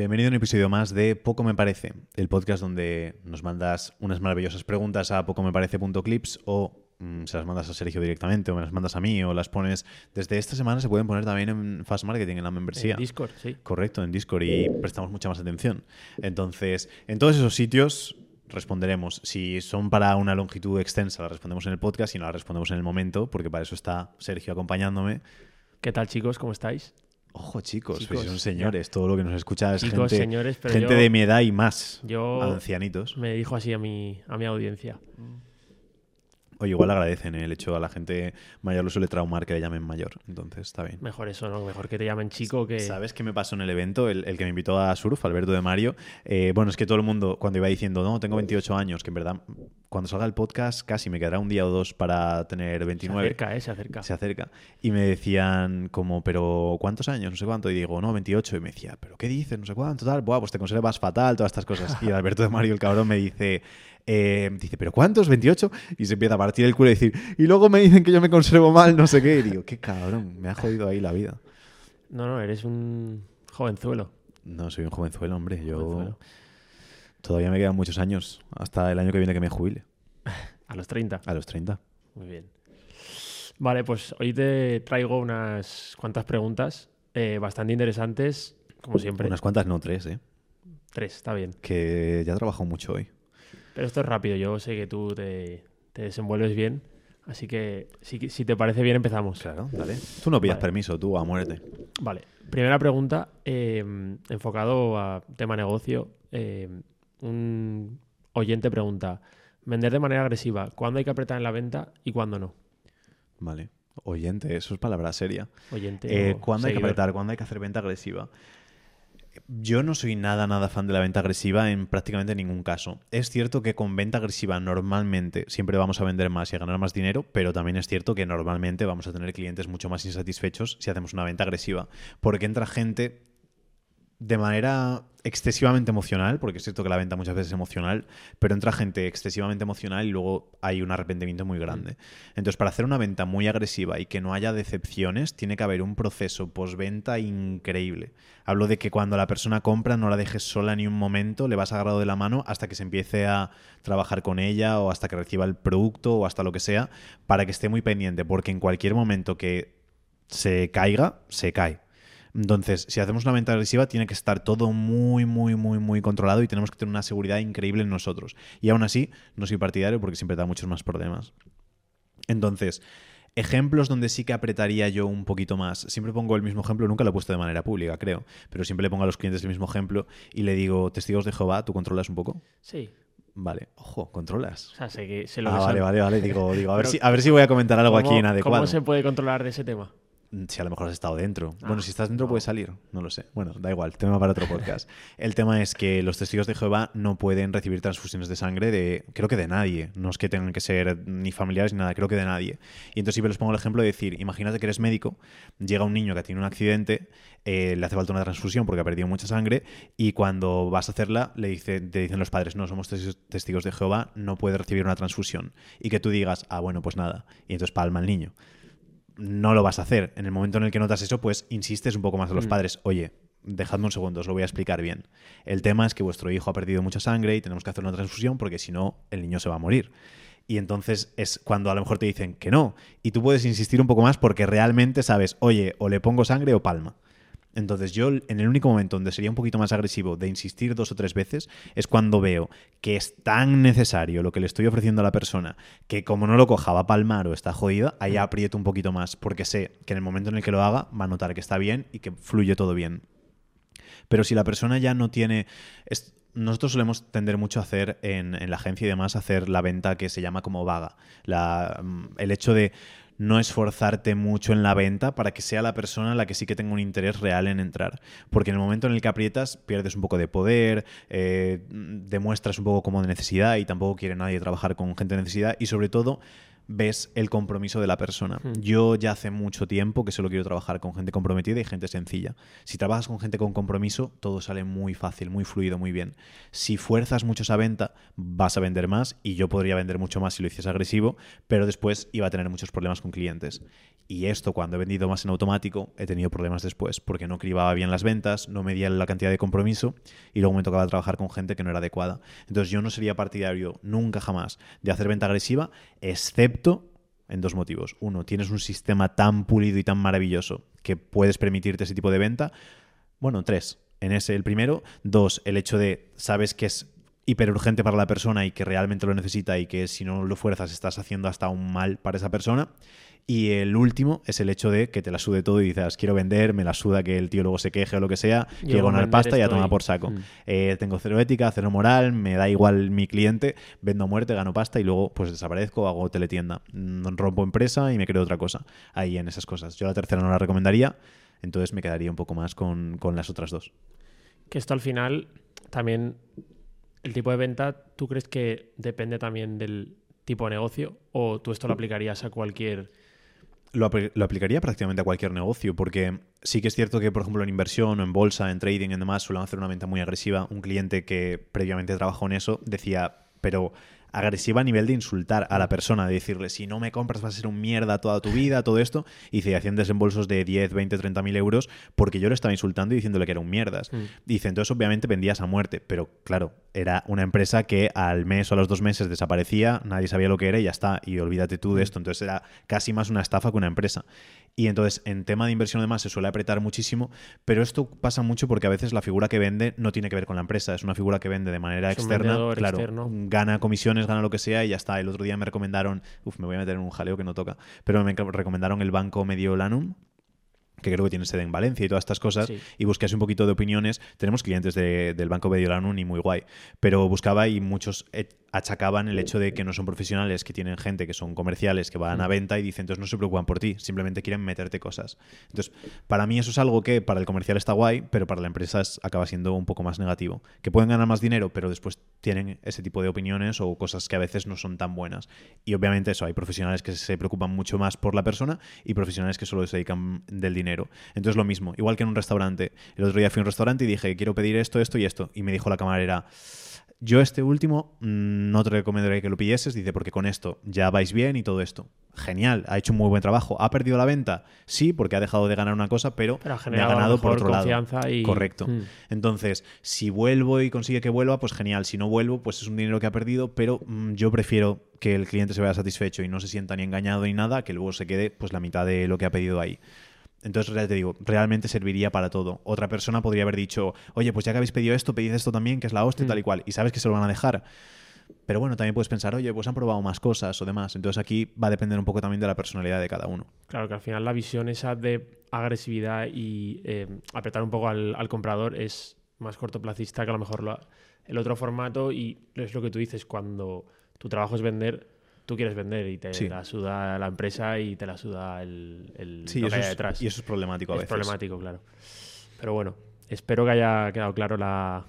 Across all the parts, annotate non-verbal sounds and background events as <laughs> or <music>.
Bienvenido a un episodio más de Poco Me Parece, el podcast donde nos mandas unas maravillosas preguntas a pocomeparece.clips o mm, se las mandas a Sergio directamente o me las mandas a mí o las pones... Desde esta semana se pueden poner también en Fast Marketing, en la membresía. En Discord, sí. Correcto, en Discord y prestamos mucha más atención. Entonces, en todos esos sitios responderemos. Si son para una longitud extensa, las respondemos en el podcast y no las respondemos en el momento, porque para eso está Sergio acompañándome. ¿Qué tal, chicos? ¿Cómo estáis? Ojo, chicos, Chicos, pues son señores. Todo lo que nos escucha es Chicos, gente, señores, gente yo- de mi edad y más. Yo Ancianitos. me dijo así a mi, a mi audiencia. Oye, igual agradecen ¿eh? el hecho a la gente mayor lo suele traumar que le llamen mayor. Entonces está bien. Mejor eso, ¿no? Mejor que te llamen chico que... ¿Sabes qué me pasó en el evento? El, el que me invitó a Surf, Alberto de Mario. Eh, bueno, es que todo el mundo, cuando iba diciendo, no, tengo 28 años, que en verdad, cuando salga el podcast, casi me quedará un día o dos para tener Se 29. acerca, ¿eh? Se acerca. Se acerca. Y me decían, como, pero ¿cuántos años? No sé cuánto. Y digo, no, 28. Y me decía, ¿pero qué dices? No sé cuánto, tal. Buah, pues te conservas fatal, todas estas cosas. Y Alberto de Mario, el cabrón, me dice, eh, dice, ¿pero cuántos? ¿28? Y se empieza a partir el culo y decir, y luego me dicen que yo me conservo mal, no sé qué. Y digo, qué cabrón, me ha jodido ahí la vida. No, no, eres un jovenzuelo. No, soy un jovenzuelo, hombre. Yo Jovenzuelo. Todavía me quedan muchos años hasta el año que viene que me jubile, <laughs> A los 30. a los 30. Muy bien. Vale, pues hoy te traigo unas cuantas preguntas eh, bastante interesantes, como siempre. Unas cuantas, no tres, ¿eh? Tres, está bien. Que ya he trabajado mucho hoy. Pero esto es rápido, yo sé que tú te, te desenvuelves bien. Así que si, si te parece bien empezamos. Claro, dale. Tú no pidas Vale. permiso, tú a muerte. Vale, primera pregunta, eh, enfocado a tema negocio. eh, un oyente pregunta, vender de manera agresiva, ¿cuándo hay que apretar en la venta y cuándo no? Vale. Oyente, eso es palabra seria. Oyente Eh, ¿Cuándo hay que apretar? ¿Cuándo hay que hacer venta agresiva? Yo no soy nada, nada fan de la venta agresiva en prácticamente ningún caso. Es cierto que con venta agresiva normalmente siempre vamos a vender más y a ganar más dinero, pero también es cierto que normalmente vamos a tener clientes mucho más insatisfechos si hacemos una venta agresiva. Porque entra gente de manera excesivamente emocional, porque es cierto que la venta muchas veces es emocional, pero entra gente excesivamente emocional y luego hay un arrepentimiento muy grande. Entonces, para hacer una venta muy agresiva y que no haya decepciones, tiene que haber un proceso postventa increíble. Hablo de que cuando la persona compra no la dejes sola ni un momento, le vas agarrado de la mano hasta que se empiece a trabajar con ella o hasta que reciba el producto o hasta lo que sea, para que esté muy pendiente, porque en cualquier momento que se caiga, se cae. Entonces, si hacemos una venta agresiva, tiene que estar todo muy, muy, muy, muy controlado y tenemos que tener una seguridad increíble en nosotros. Y aún así, no soy partidario porque siempre da muchos más problemas. Entonces, ejemplos donde sí que apretaría yo un poquito más. Siempre pongo el mismo ejemplo, nunca lo he puesto de manera pública, creo, pero siempre le pongo a los clientes el mismo ejemplo y le digo, testigos de Jehová, ¿tú controlas un poco? Sí, Vale, ojo, controlas. o sea, sé que sé lo Ah, vale, vale, vale. Digo, digo a, ver si, a ver si voy a comentar algo aquí ¿Cómo- inadecuado. ¿Cómo se puede controlar de ese tema? Si a lo mejor has estado dentro. Ah, bueno, si estás dentro no. puedes salir. No lo sé. Bueno, da igual. Tema para otro podcast. <laughs> El tema es que los testigos de Jehová no pueden recibir transfusiones de sangre de, creo que de nadie. No es que tengan que ser ni familiares ni nada, creo que de nadie. Y entonces siempre les pongo el ejemplo de decir, imagínate que eres médico, llega un niño que tiene un accidente, eh, le hace falta una transfusión porque ha perdido mucha sangre y cuando vas a hacerla le dice, te dicen los padres, no, somos tes- testigos de Jehová, no puede recibir una transfusión. Y que tú digas, ah, bueno, pues nada. Y entonces palma el niño no lo vas a hacer. En el momento en el que notas eso, pues insistes un poco más a los Mm. padres. Oye, dejadme un segundo, os lo voy a explicar bien. El tema es que vuestro hijo ha perdido mucha sangre y tenemos que hacer una transfusión porque si no, el niño se va a morir. Y entonces es cuando a lo mejor te dicen que no. Y tú puedes insistir un poco más porque realmente sabes, oye, o le pongo sangre o palma. Entonces yo en el único momento donde sería un poquito más agresivo de insistir dos o tres veces es cuando veo que es tan necesario lo que le estoy ofreciendo a la persona que como no lo coja va a palmar o está jodida, ahí aprieto un poquito más porque sé que en el momento en el que lo haga va a notar que está bien y que fluye todo bien. Pero si la persona ya no tiene... es- nosotros solemos tender mucho a hacer en, en la agencia y demás, hacer la venta que se llama como vaga. La- mm, el hecho de no esforzarte mucho en la venta para que sea la persona la que sí que tenga un interés real en entrar. Porque en el momento en el que aprietas, pierdes un poco de poder, eh, demuestras un poco como de necesidad y tampoco quiere nadie trabajar con gente de necesidad y sobre todo ves el compromiso de la persona. Hmm. Yo ya hace mucho tiempo que solo quiero trabajar con gente comprometida y gente sencilla. Si trabajas con gente con compromiso, todo sale muy fácil, muy fluido, muy bien. Si fuerzas mucho esa venta, vas a vender más y yo podría vender mucho más si lo hiciese agresivo, pero después iba a tener muchos problemas con clientes. Y esto, cuando he vendido más en automático, he tenido problemas después, porque no cribaba bien las ventas, no medía la cantidad de compromiso y luego me tocaba trabajar con gente que no era adecuada. Entonces yo no sería partidario nunca jamás de hacer venta agresiva, excepto en dos motivos. Uno, tienes un sistema tan pulido y tan maravilloso que puedes permitirte ese tipo de venta. Bueno, tres. En ese, el primero. Dos, el hecho de, sabes que es hiperurgente para la persona y que realmente lo necesita y que si no lo fuerzas estás haciendo hasta un mal para esa persona. Y el último es el hecho de que te la sude todo y dices, quiero vender, me la suda que el tío luego se queje o lo que sea, quiero ganar pasta y a tomar por saco. Mm. Eh, tengo cero ética, cero moral, me da igual mi cliente, vendo a muerte, gano pasta y luego pues desaparezco, hago teletienda, mm, rompo empresa y me creo otra cosa. Ahí en esas cosas. Yo la tercera no la recomendaría, entonces me quedaría un poco más con, con las otras dos. Que esto al final también, el tipo de venta, ¿tú crees que depende también del tipo de negocio o tú esto lo aplicarías a cualquier... Lo, apl- lo aplicaría prácticamente a cualquier negocio, porque sí que es cierto que, por ejemplo, en inversión o en bolsa, en trading y demás, suelen hacer una venta muy agresiva. Un cliente que previamente trabajó en eso decía, pero agresiva a nivel de insultar a la persona, de decirle, si no me compras vas a ser un mierda toda tu vida, todo esto. Y dice, hacían desembolsos de 10, 20, 30 mil euros porque yo le estaba insultando y diciéndole que era un mierdas. Mm. Dice, entonces obviamente vendías a muerte, pero claro, era una empresa que al mes o a los dos meses desaparecía, nadie sabía lo que era y ya está, y olvídate tú de esto. Entonces era casi más una estafa que una empresa. Y entonces en tema de inversión además se suele apretar muchísimo, pero esto pasa mucho porque a veces la figura que vende no tiene que ver con la empresa, es una figura que vende de manera Es externa, claro, externo. gana comisiones, gana lo que sea y ya está. El otro día me recomendaron, uf, me voy a meter en un jaleo que no toca, pero me recomendaron el banco Mediolanum, que creo que tiene sede en Valencia y todas estas cosas, Sí. y busqué así un poquito de opiniones. Tenemos clientes de- del Banco Mediolanum y muy guay, pero buscaba y muchos eh, achacaban el hecho de que no son profesionales, que tienen gente que son comerciales, que van a venta y dicen, entonces no se preocupan por ti, simplemente quieren meterte cosas. Entonces, para mí eso es algo que para el comercial está guay, pero para la empresa es- acaba siendo un poco más negativo. Que pueden ganar más dinero, pero después tienen ese tipo de opiniones o cosas que a veces no son tan buenas. Y obviamente eso, hay profesionales que se preocupan mucho más por la persona y profesionales que solo se dedican del dinero. Entonces lo mismo, igual que en un restaurante. El otro día fui a un restaurante y dije, quiero pedir esto, esto y esto. Y me dijo la camarera, yo este último mm, no te recomendaría que lo pidieses, dice, porque con esto ya vais bien y todo esto. Genial, ha hecho un muy buen trabajo. ¿Ha perdido la venta? Sí, porque ha dejado de ganar una cosa, pero, Pero ha ganado por otro lado. confianza y- Correcto. Mm. Entonces, si vuelvo y consigue que vuelva, pues genial. Si no vuelvo, pues es un dinero que ha perdido, pero mm, yo prefiero que el cliente se vea satisfecho y no se sienta ni engañado ni nada, que luego se quede pues la mitad de lo que ha pedido ahí. Entonces, ya te digo, realmente serviría para todo. Otra persona podría haber dicho, oye, pues ya que habéis pedido esto, pedid esto también, que es la hostia, Mm. tal y cual. Y sabes que se lo van a dejar. Pero bueno, también puedes pensar, oye, pues han probado más cosas o demás. Entonces aquí va a depender un poco también de la personalidad de cada uno. Claro que al final la visión esa de agresividad y eh, apretar un poco al, al comprador es más cortoplacista que a lo mejor lo- el otro formato y es lo que tú dices, cuando tu trabajo es vender, tú quieres vender y te Sí. la suda la empresa y te la suda el, el Sí, lo eso que hay es, detrás. y eso es problemático a es veces. problemático, claro. Pero bueno, espero que haya quedado claro la,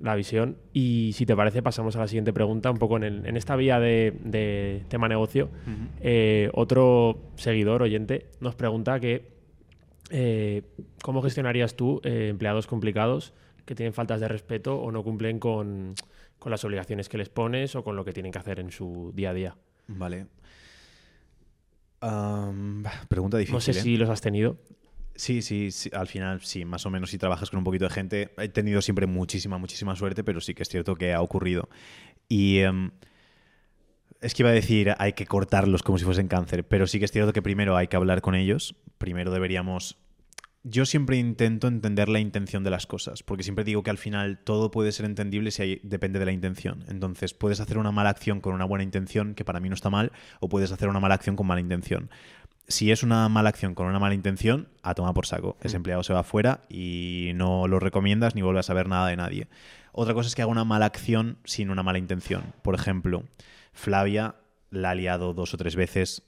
la visión. Y si te parece, pasamos a la siguiente pregunta, un poco en, el- en esta vía de, de tema negocio. Eh, otro seguidor, oyente, nos pregunta que eh, ¿cómo gestionarías tú eh, empleados complicados que tienen faltas de respeto o no cumplen con, con las obligaciones que les pones o con lo que tienen que hacer en su día a día? Vale. Pregunta difícil. No sé ¿eh? si los has tenido. Sí, sí, sí, al final sí, más o menos si trabajas con un poquito de gente. He tenido siempre muchísima, muchísima suerte, pero sí que es cierto que ha ocurrido. Y em, es que iba a decir, hay que cortarlos como si fuesen cáncer, pero sí que es cierto que primero hay que hablar con ellos, primero deberíamos... Yo siempre intento entender la intención de las cosas, porque siempre digo que al final todo puede ser entendible si hay- depende de la intención. Entonces, puedes hacer una mala acción con una buena intención, que para mí no está mal, o puedes hacer una mala acción con mala intención si es una mala acción con una mala intención, a tomar por saco. Ese empleado se va fuera y no lo recomiendas ni vuelves a saber nada de nadie. Otra cosa es que haga una mala acción sin una mala intención. Por ejemplo, Flavia la ha liado dos o tres veces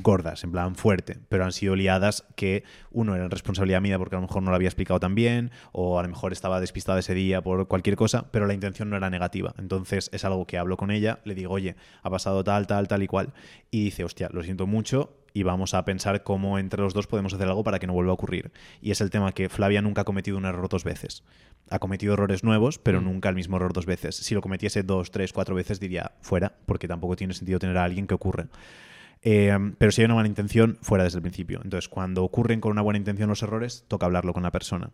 gordas, en plan fuerte, pero han sido liadas que uno era responsabilidad mía porque a lo mejor no lo había explicado tan bien o a lo mejor estaba despistada ese día por cualquier cosa, pero la intención no era negativa. Entonces es algo que hablo con ella, le digo, oye, ha pasado tal, tal, tal y cual, y dice, hostia, lo siento mucho y vamos a pensar cómo entre los dos podemos hacer algo para que no vuelva a ocurrir. Y es el tema que Flavia nunca ha cometido un error dos veces. Ha cometido errores nuevos, pero Mm. nunca el mismo error dos veces. Si lo cometiese dos, tres, cuatro veces diría fuera, porque tampoco tiene sentido tener a alguien que ocurre. Eh, pero si hay una mala intención, fuera desde el principio. Entonces, cuando ocurren con una buena intención los errores, toca hablarlo con la persona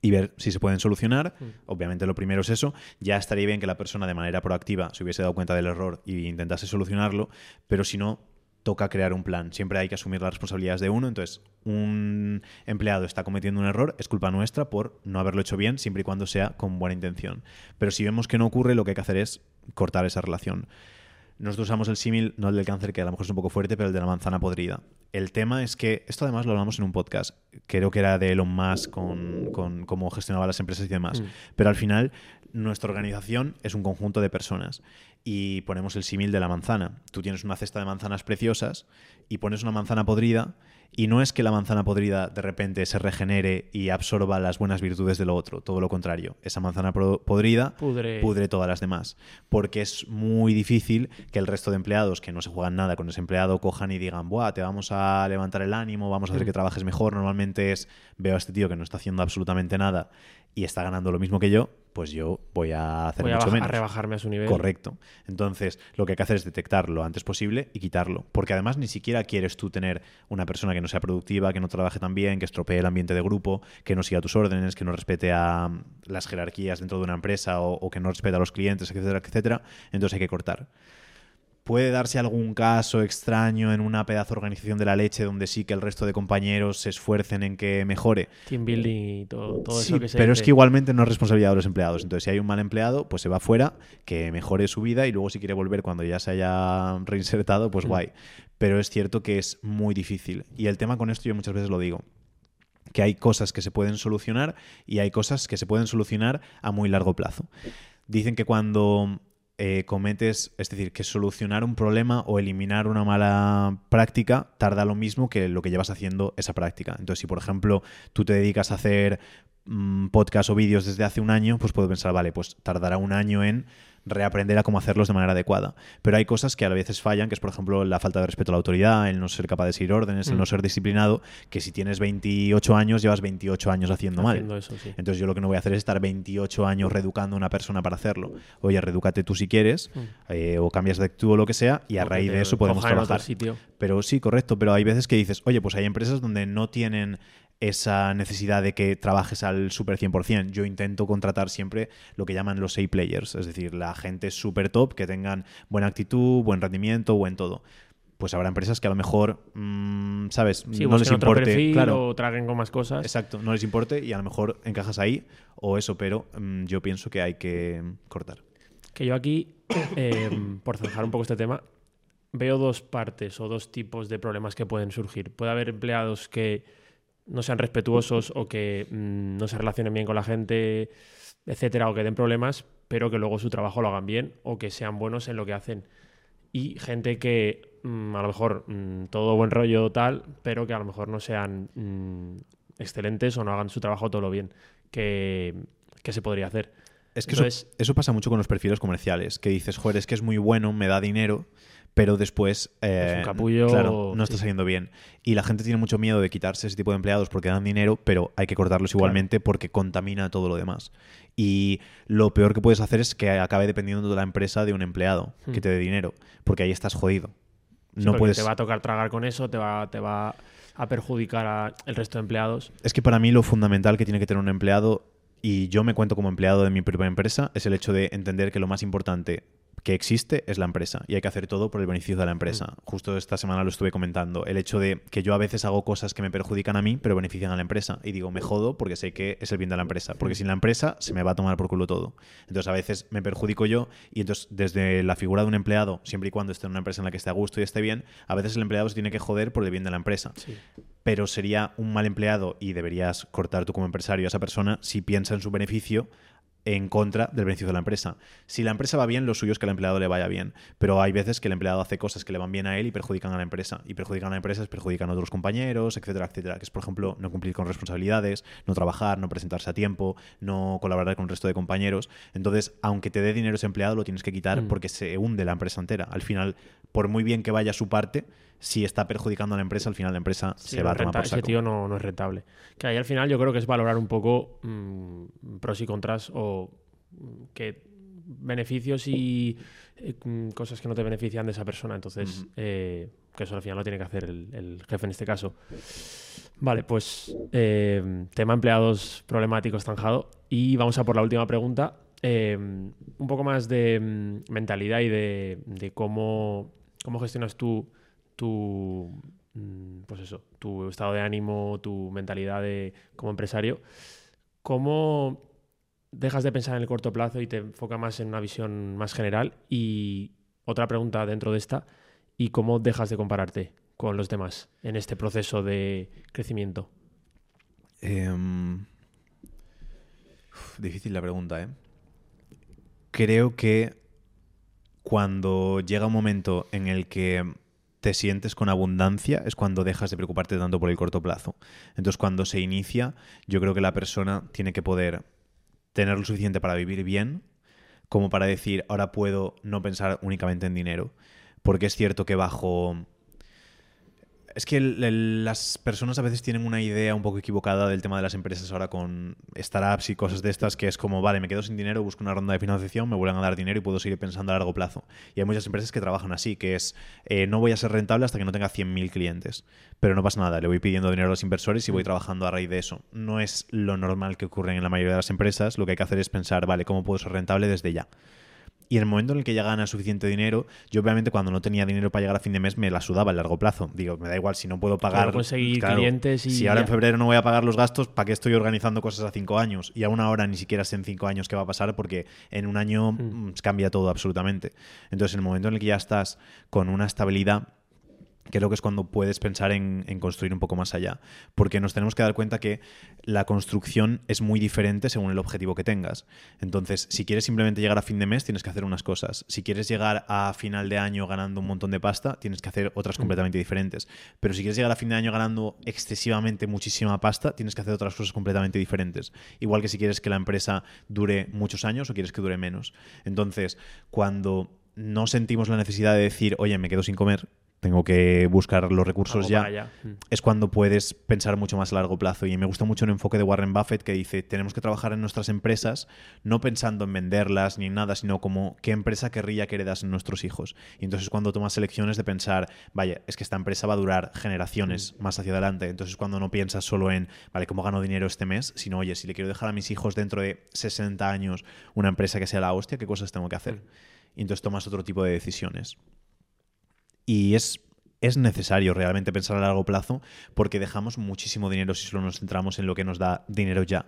y ver si se pueden solucionar. Mm. Obviamente lo primero es eso. Ya estaría bien que la persona de manera proactiva se hubiese dado cuenta del error y intentase solucionarlo, pero si no, toca crear un plan. Siempre hay que asumir las responsabilidades de uno. Entonces, un empleado está cometiendo un error, es culpa nuestra por no haberlo hecho bien, siempre y cuando sea con buena intención. Pero si vemos que no ocurre, lo que hay que hacer es cortar esa relación. Nosotros usamos el símil, no el del cáncer, que a lo mejor es un poco fuerte, pero el de la manzana podrida. El tema es que, esto además lo hablamos en un podcast, creo que era de Elon Musk con, con cómo gestionaba las empresas y demás, Mm. pero al final nuestra organización es un conjunto de personas y ponemos el símil de la manzana. Tú tienes una cesta de manzanas preciosas y pones una manzana podrida y no es que la manzana podrida de repente se regenere y absorba las buenas virtudes de lo otro, todo lo contrario. Esa manzana podrida Pudre. pudre todas las demás. Porque es muy difícil que el resto de empleados que no se juegan nada con ese empleado cojan y digan, Buah, te vamos a levantar el ánimo, vamos a hacer Mm. que trabajes mejor. Normalmente es, veo a este tío que no está haciendo absolutamente nada y está ganando lo mismo que yo, pues yo voy a hacer Voy mucho baja- a menos. rebajarme a su nivel. Correcto. Entonces, lo que hay que hacer es detectarlo lo antes posible y quitarlo. Porque además ni siquiera quieres tú tener una persona que no sea productiva, que no trabaje tan bien, que estropee el ambiente de grupo, que no siga tus órdenes, que no respete a mm, las jerarquías dentro de una empresa o, o que no respete a los clientes, etcétera, etcétera. Entonces hay que cortar. Puede darse algún caso extraño en una pedazo de organización de la leche donde sí que el resto de compañeros se esfuercen en que mejore. Team building y todo, todo Sí, eso que se pero es que igualmente no es responsabilidad de los empleados. Entonces, si hay un mal empleado, pues se va fuera, que mejore su vida y luego si quiere volver cuando ya se haya reinsertado, pues Mm. guay. Pero es cierto que es muy difícil. Y el tema con esto yo muchas veces lo digo que hay cosas que se pueden solucionar y hay cosas que se pueden solucionar a muy largo plazo. Dicen que cuando eh, es decir, que solucionar un problema o eliminar una mala práctica tarda lo mismo que lo que llevas haciendo esa práctica. Entonces, si por ejemplo tú te dedicas a hacer mm, podcast o vídeos desde hace un año, pues puedo pensar, vale, pues tardará un año en reaprender a cómo hacerlos de manera adecuada. Pero hay cosas que a veces fallan, que es por ejemplo la falta de respeto a la autoridad, el no ser capaz de seguir órdenes, el Mm. no ser disciplinado, que si tienes 28 años, llevas 28 años haciendo mal. Haciendo eso, sí. Entonces yo lo que no voy a hacer es estar 28 años reeducando a una persona para hacerlo. Oye, reedúcate tú si quieres, Mm. eh, o cambias de actitud o lo que sea, y a raíz de eso podemos trabajar. sitio. Pero sí, correcto, pero hay veces que dices, oye, pues hay empresas donde no tienen esa necesidad de que trabajes al super 100%. Yo intento contratar siempre lo que llaman los A-players, es decir, la gente super top que tengan buena actitud, buen rendimiento, buen todo. Pues habrá empresas que a lo mejor, mm, ¿sabes? Sí, no les importe. perfil claro, o traguen con más cosas. Exacto, no les importe y a lo mejor encajas ahí o eso, pero mm, yo pienso que hay que cortar. Que yo aquí, <coughs> eh, por zanjar un poco este tema, veo dos partes o dos tipos de problemas que pueden surgir. Puede haber empleados que no sean respetuosos o que mm, no se relacionen bien con la gente, etcétera, o que den problemas, pero que luego su trabajo lo hagan bien o que sean buenos en lo que hacen. Y gente que mm, a lo mejor mm, todo buen rollo tal, pero que a lo mejor no sean excelentes o no hagan su trabajo todo lo bien que, que se podría hacer. Es que Entonces- eso, eso pasa mucho con los perfiles comerciales, que dices, joder, es que es muy bueno, me da dinero, pero después eh, Es un capullo, claro, no está sí. saliendo bien. Y la gente tiene mucho miedo de quitarse ese tipo de empleados porque dan dinero, pero hay que cortarlos igualmente porque contamina todo lo demás. Y lo peor que puedes hacer es que acabe dependiendo de la empresa de un empleado que Hmm. te dé dinero, porque ahí estás jodido. Sí, no puedes... Te va a tocar tragar con eso, te va, te va a perjudicar al resto de empleados. Es que para mí lo fundamental que tiene que tener un empleado, y yo me cuento como empleado de mi propia empresa, es el hecho de entender que lo más importante que existe es la empresa y hay que hacer todo por el beneficio de la empresa. Justo esta semana lo estuve comentando. El hecho de que yo a veces hago cosas que me perjudican a mí, pero benefician a la empresa. Y digo, me jodo porque sé que es el bien de la empresa. Porque sin la empresa se me va a tomar por culo todo. Entonces a veces me perjudico yo y entonces desde la figura de un empleado, siempre y cuando esté en una empresa en la que esté a gusto y esté bien, a veces el empleado se tiene que joder por el bien de la empresa Sí. pero sería un mal empleado y deberías cortar tú como empresario a esa persona si piensa en su beneficio en contra del beneficio de la empresa. Si la empresa va bien, lo suyo es que al empleado le vaya bien, pero hay veces que el empleado hace cosas que le van bien a él y perjudican a la empresa. Y perjudican a la empresa, es perjudican a otros compañeros, etcétera, etcétera. Que es, por ejemplo, no cumplir con responsabilidades, no trabajar, no presentarse a tiempo, no colaborar con el resto de compañeros. Entonces, aunque te dé dinero ese empleado, lo tienes que quitar Mm. porque se hunde la empresa entera. Al final, por muy bien que vaya su parte, si está perjudicando a la empresa, al final la empresa Sí, se va a tomar por Ese tío no, no es rentable. Que ahí al final yo creo que es valorar un poco mm, pros y contras o que beneficios y eh, cosas que no te benefician de esa persona. Entonces, eh, que eso al final lo tiene que hacer el, el jefe en este caso. Vale, pues eh, tema empleados problemáticos zanjado. Y vamos a por la última pregunta. Un poco más de mm, mentalidad y de, de cómo, cómo gestionas tú tu, mm, pues eso, tu estado de ánimo, tu mentalidad de, como empresario. ¿Cómo dejas de pensar en el corto plazo y te enfocas más en una visión más general? Y otra pregunta dentro de esta, ¿y cómo dejas de compararte con los demás en este proceso de crecimiento? Em, difícil la pregunta, ¿eh? Creo que cuando llega un momento en el que te sientes con abundancia es cuando dejas de preocuparte tanto por el corto plazo. Entonces, cuando se inicia, yo creo que la persona tiene que poder tener lo suficiente para vivir bien, como para decir, ahora puedo no pensar únicamente en dinero. Porque es cierto que bajo es que el- el- las personas a veces tienen una idea un poco equivocada del tema de las empresas ahora con startups y cosas de estas, que es como, vale, me quedo sin dinero, busco una ronda de financiación, me vuelven a dar dinero y puedo seguir pensando a largo plazo. Y hay muchas empresas que trabajan así, que es, eh, no voy a ser rentable hasta que no tenga 100.000 clientes. Pero no pasa nada, le voy pidiendo dinero a los inversores y voy trabajando a raíz de eso. No es lo normal que ocurre en la mayoría de las empresas, lo que hay que hacer es pensar, vale, ¿cómo puedo ser rentable desde ya? Y en el momento en el que ya gana suficiente dinero, yo obviamente cuando no tenía dinero para llegar a fin de mes me la sudaba a largo plazo. Digo, me da igual si no puedo pagar. Claro, conseguir claro, clientes y Si ahora en febrero no voy a pagar los gastos, ¿para qué estoy organizando cosas a cinco años? Y aún ahora ni siquiera sé en cinco años qué va a pasar porque en un año mm, cambia todo absolutamente. Entonces, en el momento en el que ya estás con una estabilidad creo que es cuando puedes pensar en, en construir un poco más allá. Porque nos tenemos que dar cuenta que la construcción es muy diferente según el objetivo que tengas. Entonces, si quieres simplemente llegar a fin de mes, tienes que hacer unas cosas. Si quieres llegar a final de año ganando un montón de pasta, tienes que hacer otras completamente diferentes. Pero si quieres llegar a fin de año ganando excesivamente muchísima pasta, tienes que hacer otras cosas completamente diferentes. Igual que si quieres que la empresa dure muchos años o quieres que dure menos. Entonces, cuando no sentimos la necesidad de decir, oye, me quedo sin comer, tengo que buscar los recursos ya, allá. Mm. es cuando puedes pensar mucho más a largo plazo. Y me gusta mucho el enfoque de Warren Buffett que dice, tenemos que trabajar en nuestras empresas no pensando en venderlas ni en nada, sino como qué empresa querría que heredas en nuestros hijos. Y entonces cuando tomas elecciones de pensar, vaya, es que esta empresa va a durar generaciones más hacia adelante. Entonces cuando no piensas solo en, vale, ¿cómo gano dinero este mes? Sino, oye, si le quiero dejar a mis hijos dentro de 60 años una empresa que sea la hostia, ¿qué cosas tengo que hacer? Y entonces tomas otro tipo de decisiones. Y es, es necesario realmente pensar a largo plazo porque dejamos muchísimo dinero si solo nos centramos en lo que nos da dinero ya.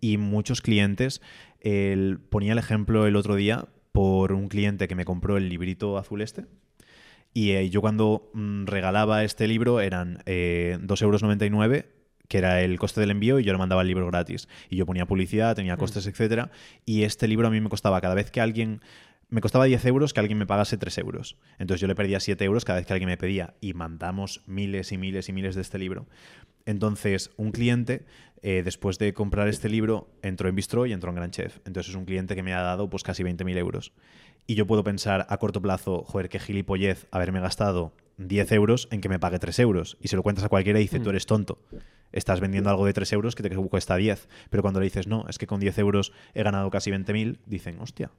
Y muchos clientes, el- ponía el ejemplo el otro día por un cliente que me compró el librito azul este. Y eh, yo cuando mm, regalaba este libro eran eh, 2,99 euros que era el coste del envío, y yo le mandaba el libro gratis. Y yo ponía publicidad, tenía costes, etcétera. Y este libro a mí me costaba cada vez que alguien me costaba 10 euros que alguien me pagase 3 euros. Entonces yo le perdía 7 euros cada vez que alguien me pedía. Y mandamos miles y miles y miles de este libro. Entonces, un cliente, eh, después de comprar este libro, entró en Bistro y entró en Gran Chef. Entonces es un cliente que me ha dado pues casi 20.000 euros. Y yo puedo pensar a corto plazo, joder, qué gilipollez haberme gastado 10 euros en que me pague 3 euros. Y se lo cuentas a cualquiera y dice, tú eres tonto. Estás vendiendo algo de 3 euros que te cuesta 10. Pero cuando le dices, no, es que con 10 euros he ganado casi 20.000, dicen, hostia,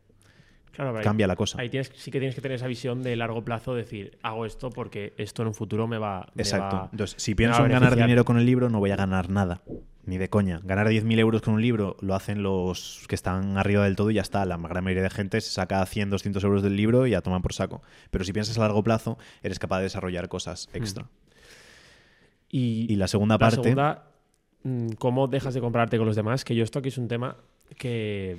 Claro, pero ahí- cambia la cosa. Ahí tienes, sí que tienes que tener esa visión de largo plazo, decir, hago esto porque esto en un futuro me va, me Exacto. va- Entonces, si pienso en ganar dinero con el libro, no voy a ganar nada. Ni de coña. Ganar 10.000 euros con un libro lo hacen los que están arriba del todo y ya está. La gran mayoría de gente se saca 100, 200 euros del libro y ya toman por saco. Pero si piensas a largo plazo, eres capaz de desarrollar cosas extra. Y, Y la segunda la parte. segunda, mm, ¿cómo dejas de compararte con los demás? Que yo esto aquí es un tema que,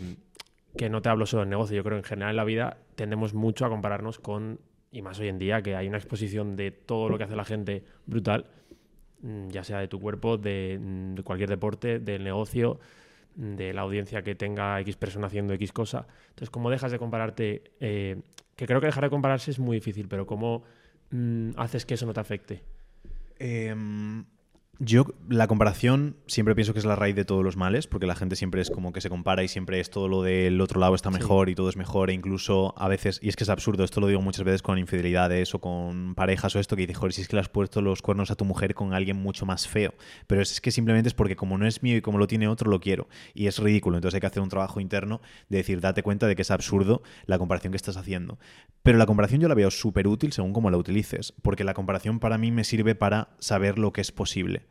que no te hablo solo en negocio. Yo creo que en general en la vida tendemos mucho a compararnos con, y más hoy en día, que hay una exposición de todo lo que hace la gente brutal, mm, ya sea de tu cuerpo, de, mm, cualquier deporte, del negocio, mm, de la audiencia que tenga X persona haciendo X cosa. Entonces, ¿cómo dejas de compararte? Eh, que creo que dejar de compararse es muy difícil, pero ¿cómo haces que eso no te afecte? Em, Yo, la comparación, siempre pienso que es la raíz de todos los males, porque la gente siempre es como que se compara y siempre es todo lo del otro lado está mejor y todo es mejor, e incluso a veces, y es que es absurdo, esto lo digo muchas veces con infidelidades o con parejas o esto, que dice, joder, si es que le has puesto los cuernos a tu mujer con alguien mucho más feo, pero es, que simplemente es porque como no es mío y como lo tiene otro, lo quiero, y es ridículo, entonces hay que hacer un trabajo interno de decir, date cuenta de que es absurdo la comparación que estás haciendo. Pero la comparación yo la veo súper útil según cómo la utilices, porque la comparación para mí me sirve para saber lo que es posible.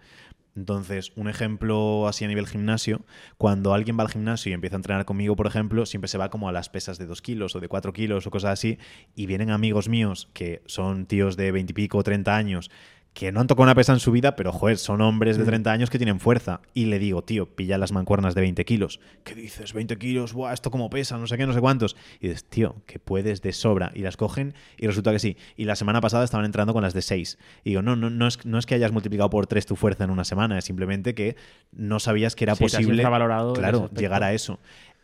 Entonces, un ejemplo así a nivel gimnasio, cuando alguien va al gimnasio y empieza a entrenar conmigo, por ejemplo, siempre se va como a las pesas de 2 kilos o de 4 kilos o cosas así, y vienen amigos míos que son tíos de 20 y pico o 30 años que no han tocado una pesa en su vida, pero joder, son hombres de 30 mm. años que tienen fuerza. Y le digo, tío, pilla las mancuernas de 20 kilos. ¿Qué dices? 20 kilos, Buah, esto como pesa, no sé qué, no sé cuántos. Y dices, tío, que puedes de sobra. Y las cogen y resulta que sí. Y la semana pasada estaban entrando con las de 6. Y digo, no, no, no, es, no es que hayas multiplicado por 3 tu fuerza en una semana, es simplemente que no sabías que era posible claro, llegar a eso.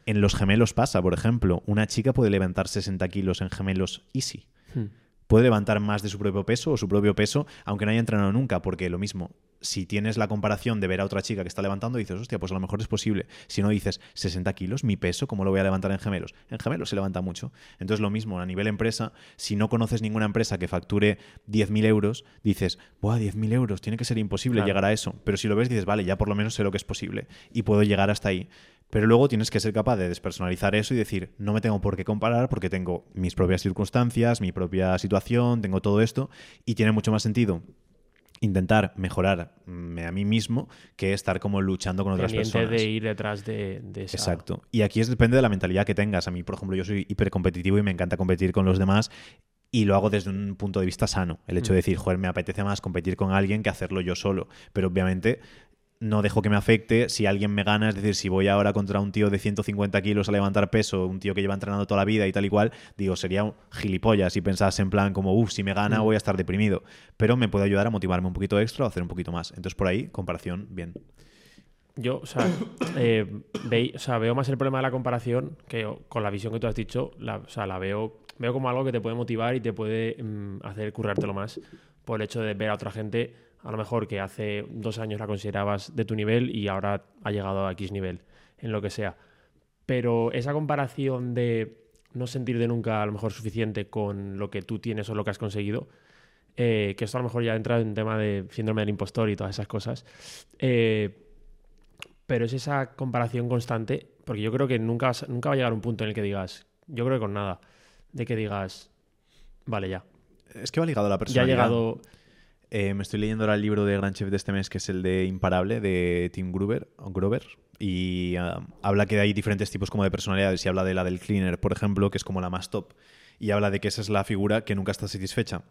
En los gemelos pasa, por ejemplo, una chica puede levantar 60 kilos en gemelos easy. Hmm puede levantar más de su propio peso o su propio peso, aunque no haya entrenado nunca, porque lo mismo, si tienes la comparación de ver a otra chica que está levantando, dices, hostia, pues a lo mejor es posible. Si no dices 60 kilos, mi peso, ¿cómo lo voy a levantar en gemelos? En gemelos se levanta mucho. Entonces, lo mismo, a nivel empresa, si no conoces ninguna empresa que facture 10.000 euros, dices, ¡buah, 10.000 euros! Tiene que ser imposible llegar a eso. Pero si lo ves, dices, vale, ya por lo menos sé lo que es posible y puedo llegar hasta ahí. Pero luego tienes que ser capaz de despersonalizar eso y decir, no me tengo por qué comparar porque tengo mis propias circunstancias, mi propia situación, tengo todo esto y tiene mucho más sentido intentar mejorarme a mí mismo que estar como luchando con otras personas. de ir detrás de, de esa... Exacto. Y aquí es, depende de la mentalidad que tengas. A mí, por ejemplo, yo soy hipercompetitivo y me encanta competir con los demás y lo hago desde un punto de vista sano. El hecho de mm. decir, joder, me apetece más competir con alguien que hacerlo yo solo. Pero obviamente no dejo que me afecte si alguien me gana, es decir, si voy ahora contra un tío de 150 kilos a levantar peso, un tío que lleva entrenando toda la vida y tal y cual, digo, sería un gilipollas si pensase en plan como, uff, si me gana mm. voy a estar deprimido, pero me puede ayudar a motivarme un poquito extra o hacer un poquito más. Entonces por ahí, comparación, bien. Yo, o sea, <coughs> eh, veo más el problema de la comparación que con la visión que tú has dicho, la, o sea, la veo, veo como algo que te puede motivar y te puede mm, hacer currártelo más por el hecho de ver a otra gente a lo mejor que hace dos años la considerabas de tu nivel y ahora ha llegado a X nivel, en lo que sea. Pero esa comparación de no sentirte nunca a lo mejor suficiente con lo que tú tienes o lo que has conseguido, eh, que esto a lo mejor ya entra en tema de síndrome del impostor y todas esas cosas, eh, pero es esa comparación constante, porque yo creo que nunca, nunca va a llegar un punto en el que digas, yo creo que con nada, de que digas, vale, ya. Es que va ligado a la persona. Ya ha llegado eh, me estoy leyendo ahora el libro de Gran Chef de este mes, que es el de Imparable, de Tim Gruber, Grover. Y ah, habla que hay diferentes tipos como de personalidades. Y habla de la del cleaner, por ejemplo, que es como la más top. Y habla de que esa es la figura que nunca está satisfecha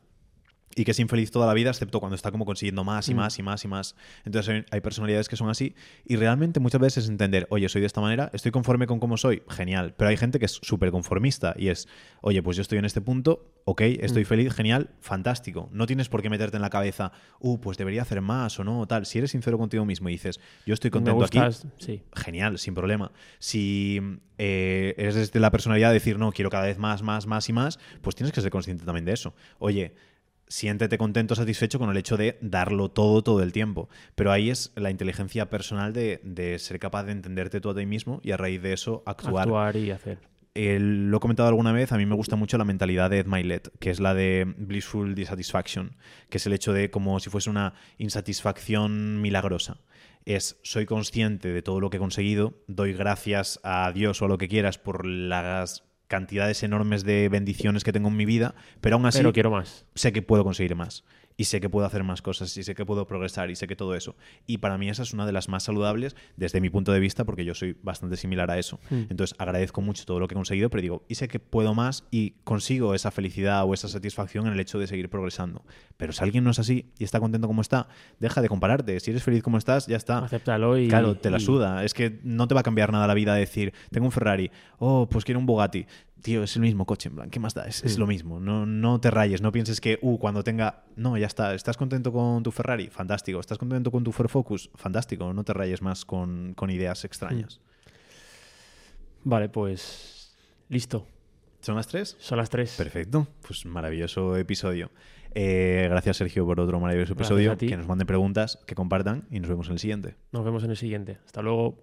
y que es infeliz toda la vida, excepto cuando está como consiguiendo más y mm. más y más y más. Entonces hay personalidades que son así y realmente muchas veces es entender, oye, soy de esta manera, estoy conforme con cómo soy, genial, pero hay gente que es súper conformista y es, oye, pues yo estoy en este punto, ok, estoy mm. feliz, genial, fantástico. No tienes por qué meterte en la cabeza, uh, pues debería hacer más o no, tal. Si eres sincero contigo mismo y dices, yo estoy contento aquí, genial, sin problema. Si eh, eres de la personalidad de decir, no, quiero cada vez más, más, más y más, pues tienes que ser consciente también de eso. Oye, siéntete contento, satisfecho con el hecho de darlo todo todo el tiempo. Pero ahí es la inteligencia personal de, ser capaz de entenderte tú a ti mismo y a raíz de eso actuar. Actuar y hacer. lo he comentado alguna vez, a mí me gusta mucho la mentalidad de Ed Milet, que es la de blissful dissatisfaction, que es el hecho de como si fuese una insatisfacción milagrosa. Es, soy consciente de todo lo que he conseguido, doy gracias a Dios o a lo que quieras por las cantidades enormes de bendiciones que tengo en mi vida, pero aún así quiero más. sé que puedo conseguir más y sé que puedo hacer más cosas y sé que puedo progresar y sé que todo eso. Y para mí esa es una de las más saludables desde mi punto de vista porque yo soy bastante similar a eso. Hmm. Entonces agradezco mucho todo lo que he conseguido, pero digo, y sé que puedo más y consigo esa felicidad o esa satisfacción en el hecho de seguir progresando. Pero si alguien no es así y está contento como está, deja de compararte. Si eres feliz como estás, ya está. Acéptalo y... Claro, te la suda. Es que no te va a cambiar nada la vida decir, tengo un Ferrari, oh, pues quiero un Bugatti tío, es el mismo coche, en plan, ¿qué más da? Es, lo mismo. No, no te rayes, no pienses que, uh, cuando tenga. No, ya está. ¿Estás contento con tu Ferrari? Fantástico. ¿Estás contento con tu Ford Focus? Fantástico. No te rayes más con, ideas extrañas. Vale, pues. Listo. ¿Son las tres? Son las tres. Perfecto, pues maravilloso episodio. Eh, gracias Sergio por otro maravilloso episodio. Que nos manden preguntas, que compartan y nos vemos en el siguiente. Nos vemos en el siguiente. Hasta luego.